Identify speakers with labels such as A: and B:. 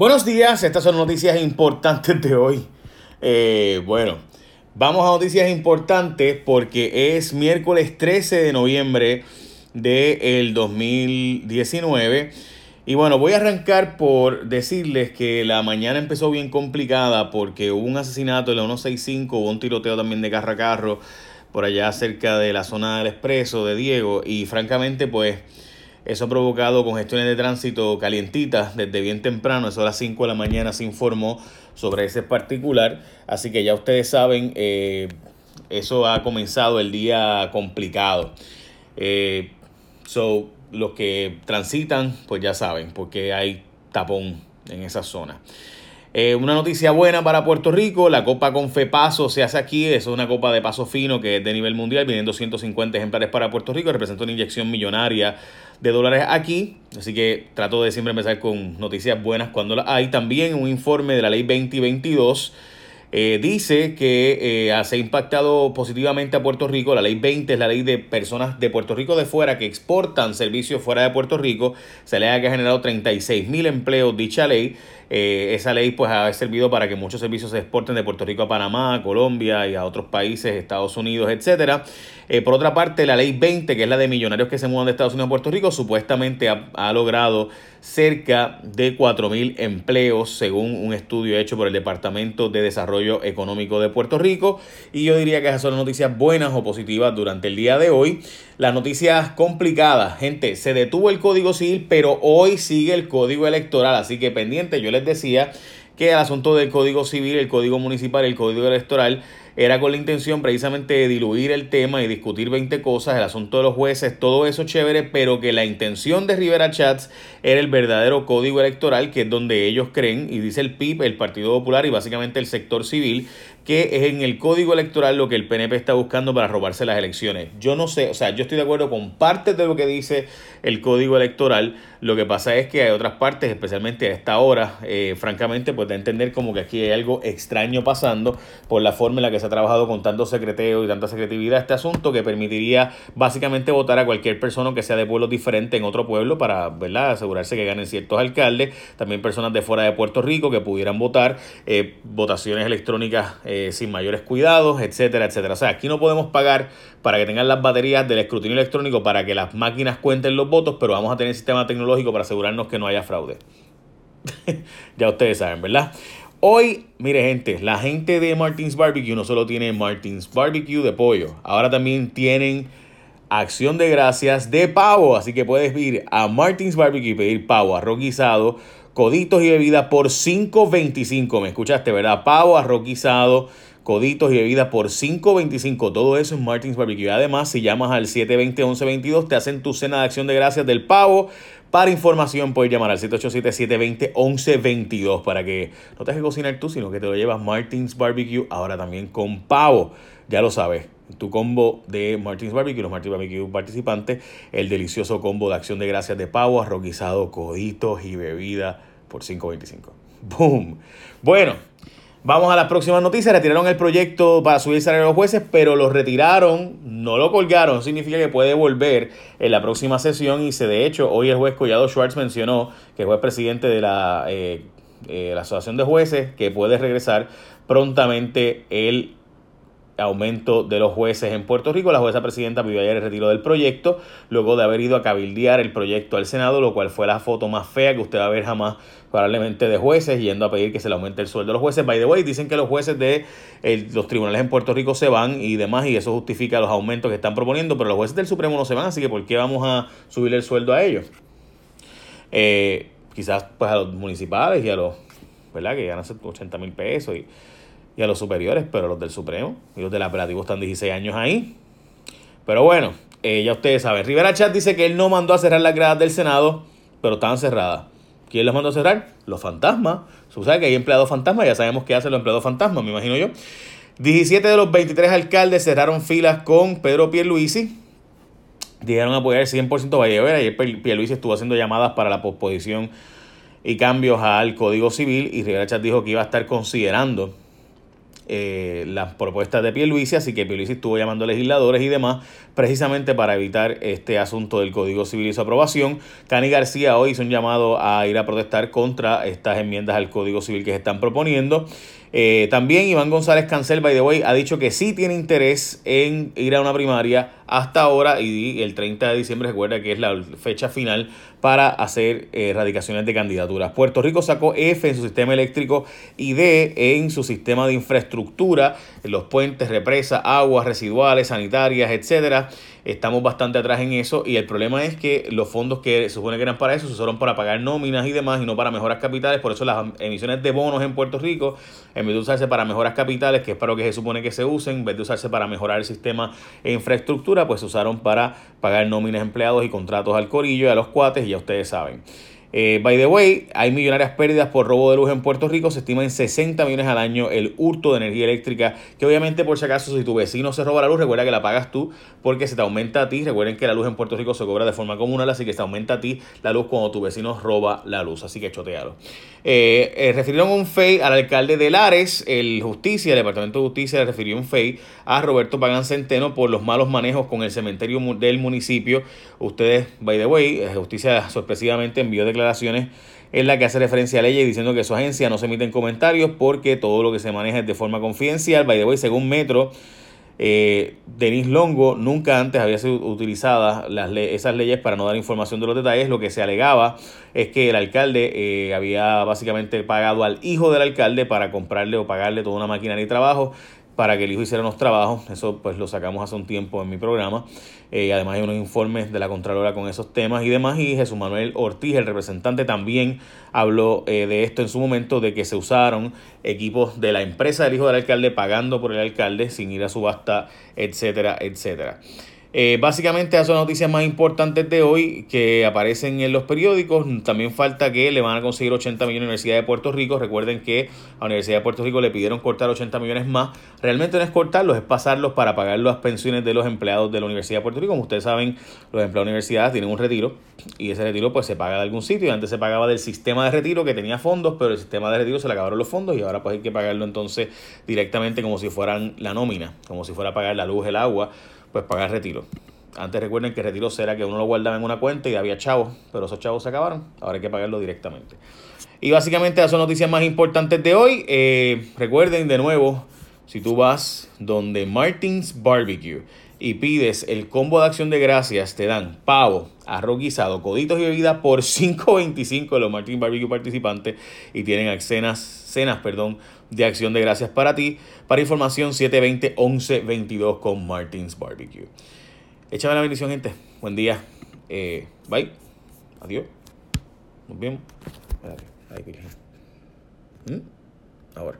A: Buenos días, estas son noticias importantes de hoy. Eh, bueno, vamos a noticias importantes porque es miércoles 13 de noviembre del 2019. Y bueno, voy a arrancar por decirles que la mañana empezó bien complicada porque hubo un asesinato en la 165, hubo un tiroteo también de carro a carro por allá cerca de la zona del expreso de Diego y francamente pues eso ha provocado congestiones de tránsito calientitas desde bien temprano, eso a las 5 de la mañana se informó sobre ese particular, así que ya ustedes saben, eh, eso ha comenzado el día complicado. Eh, so, los que transitan, pues ya saben, porque hay tapón en esa zona. Eh, una noticia buena para Puerto Rico, la Copa Confepaso se hace aquí, es una copa de paso fino que es de nivel mundial, vienen 250 ejemplares para Puerto Rico, representa una inyección millonaria de dólares aquí, así que trato de siempre empezar con noticias buenas cuando las hay. También un informe de la ley 2022 eh, dice que eh, se ha impactado positivamente a Puerto Rico. La ley 20 es la ley de personas de Puerto Rico de fuera que exportan servicios fuera de Puerto Rico. Se le ha generado 36 mil empleos dicha ley. Eh, esa ley pues ha servido para que muchos servicios se exporten de Puerto Rico a Panamá, Colombia y a otros países, Estados Unidos, etcétera. Eh, por otra parte, la ley 20, que es la de millonarios que se mudan de Estados Unidos a Puerto Rico, supuestamente ha, logrado cerca de 4.000 empleos, según un estudio hecho por el Departamento de Desarrollo Económico de Puerto Rico. Y yo diría que esas son noticias buenas o positivas durante el día de hoy. Las noticias complicadas, gente, se detuvo el Código Civil, pero hoy sigue el Código Electoral, así que pendiente, yo les decía que el asunto del Código Civil, el Código Municipal, el Código Electoral era con la intención precisamente de diluir el tema y discutir 20 cosas, el asunto de los jueces, todo eso chévere, pero que la intención de Rivera Chats era el verdadero código electoral, que es donde ellos creen, y dice el PIB, el Partido Popular y básicamente el sector civil, que es en el código electoral lo que el PNP está buscando para robarse las elecciones. Yo no sé, o sea, yo estoy de acuerdo con parte de lo que dice el código electoral, lo que pasa es que hay otras partes, especialmente a esta hora, eh, francamente, pues de entender como que aquí hay algo extraño pasando por la forma en la que se ha trabajado con tanto secreteo y tanta secretividad este asunto que permitiría básicamente votar a cualquier persona que sea de pueblo diferente en otro pueblo para, ¿verdad?, asegurarse que ganen ciertos alcaldes, también personas de fuera de Puerto Rico que pudieran votar, eh, votaciones electrónicas eh, sin mayores cuidados, etcétera, etcétera. O sea, aquí no podemos pagar para que tengan las baterías del escrutinio electrónico para que las máquinas cuenten los votos, pero vamos a tener sistema tecnológico para asegurarnos que no haya fraude. ya ustedes saben, ¿verdad? Hoy, mire gente, la gente de Martins Barbecue no solo tiene Martins Barbecue de pollo, ahora también tienen acción de gracias de pavo, así que puedes ir a Martins Barbecue y pedir pavo, arroz guisado, coditos y bebida por 5.25, me escuchaste, ¿verdad? Pavo, arroz guisado, coditos y bebidas por 5.25. Todo eso en Martins Barbecue. Además, si llamas al 720-1122, te hacen tu cena de acción de gracias del pavo. Para información puedes llamar al 787-720-1122 para que no te dejes cocinar tú, sino que te lo llevas Martins Barbecue ahora también con pavo. Ya lo sabes, tu combo de Martins Barbecue, los Martins Barbecue participantes, el delicioso combo de acción de gracias de pavo, arroquizado, coditos y bebida por 5.25. ¡Boom! Bueno, Vamos a las próximas noticias. Retiraron el proyecto para subir el salario de los jueces, pero lo retiraron, no lo colgaron. significa que puede volver en la próxima sesión. Y se, de hecho, hoy el juez Collado Schwartz mencionó que juez presidente de la, eh, eh, la Asociación de Jueces que puede regresar prontamente el aumento de los jueces en Puerto Rico. La jueza presidenta pidió ayer el retiro del proyecto, luego de haber ido a cabildear el proyecto al Senado, lo cual fue la foto más fea que usted va a ver jamás probablemente de jueces, yendo a pedir que se le aumente el sueldo a los jueces. By the way, dicen que los jueces de los tribunales en Puerto Rico se van y demás, y eso justifica los aumentos que están proponiendo, pero los jueces del Supremo no se van, así que ¿por qué vamos a subir el sueldo a ellos? Eh, quizás pues a los municipales y a los, ¿verdad? Que ganan 80 mil pesos y y a los superiores, pero los del Supremo y los del apelativo están 16 años ahí. Pero bueno, eh, ya ustedes saben. Rivera Chat dice que él no mandó a cerrar las gradas del Senado, pero estaban cerradas. ¿Quién los mandó a cerrar? Los fantasmas. Usted sabe que hay empleados fantasmas, ya sabemos qué hacen los empleados fantasmas, me imagino yo. 17 de los 23 alcaldes cerraron filas con Pedro Pierluisi. Dijeron apoyar el 100% Valle Ayer Pierluisi estuvo haciendo llamadas para la posposición y cambios al Código Civil y Rivera Chat dijo que iba a estar considerando eh, las propuestas de Pierluisi, así que Pierluisi estuvo llamando a legisladores y demás precisamente para evitar este asunto del Código Civil y su aprobación. Cani García hoy hizo un llamado a ir a protestar contra estas enmiendas al Código Civil que se están proponiendo. Eh, también Iván González Cancel, by the way, ha dicho que sí tiene interés en ir a una primaria hasta ahora y el 30 de diciembre recuerda que es la fecha final para hacer eh, erradicaciones de candidaturas. Puerto Rico sacó F en su sistema eléctrico y D en su sistema de infraestructura, los puentes, represas, aguas residuales, sanitarias, etcétera. Estamos bastante atrás en eso y el problema es que los fondos que se supone que eran para eso se usaron para pagar nóminas y demás y no para mejoras capitales. Por eso las emisiones de bonos en Puerto Rico, en vez de usarse para mejoras capitales, que es para lo que se supone que se usen, en vez de usarse para mejorar el sistema de infraestructura, pues se usaron para pagar nóminas empleados y contratos al corillo y a los cuates, y ya ustedes saben. Eh, by the way, hay millonarias pérdidas por robo de luz en Puerto Rico. Se estima en 60 millones al año el hurto de energía eléctrica. Que obviamente, por si acaso, si tu vecino se roba la luz, recuerda que la pagas tú porque se te aumenta a ti. Recuerden que la luz en Puerto Rico se cobra de forma comunal, así que se aumenta a ti la luz cuando tu vecino roba la luz. Así que chotealo. Eh, eh, refirieron un FEI al alcalde de Lares. El Justicia, el Departamento de Justicia, le refirió un FEI a Roberto Pagan Centeno por los malos manejos con el cementerio del municipio. Ustedes, by the way, Justicia sorpresivamente envió declaraciones en la que hace referencia a ley diciendo que su agencia no se emiten comentarios porque todo lo que se maneja es de forma confidencial. By the way, según Metro, eh, Denis Longo nunca antes había sido utilizada las esas leyes para no dar información de los detalles. Lo que se alegaba es que el alcalde eh, había básicamente pagado al hijo del alcalde para comprarle o pagarle toda una maquinaria y trabajo para que el hijo hiciera los trabajos. Eso pues lo sacamos hace un tiempo en mi programa. Eh, además hay unos informes de la Contralora con esos temas y demás. Y Jesús Manuel Ortiz, el representante, también habló eh, de esto en su momento, de que se usaron equipos de la empresa del hijo del alcalde pagando por el alcalde sin ir a subasta, etcétera, etcétera. Eh, básicamente esas son las noticias más importantes de hoy que aparecen en los periódicos. También falta que le van a conseguir 80 millones a la Universidad de Puerto Rico. Recuerden que a la Universidad de Puerto Rico le pidieron cortar 80 millones más. Realmente no es cortarlos, es pasarlos para pagar las pensiones de los empleados de la Universidad de Puerto Rico. Como ustedes saben, los empleados de la universidad tienen un retiro y ese retiro pues se paga de algún sitio. Antes se pagaba del sistema de retiro que tenía fondos, pero el sistema de retiro se le acabaron los fondos y ahora pues hay que pagarlo entonces directamente como si fueran la nómina, como si fuera a pagar la luz, el agua pues pagar retiro. Antes recuerden que retiro era que uno lo guardaba en una cuenta y había chavos, pero esos chavos se acabaron. Ahora hay que pagarlo directamente. Y básicamente esas son noticias más importantes de hoy. Eh, recuerden de nuevo, si tú vas donde Martins Barbecue y pides el combo de acción de gracias, te dan pavo, arroz guisado, coditos y bebida por 5.25 de los Martins Barbecue participantes y tienen cenas, cenas perdón, de acción de gracias para ti. Para información 720-1122 con Martins Barbecue. Échame la bendición, gente. Buen día. Eh, bye. Adiós. Nos vemos. Ay,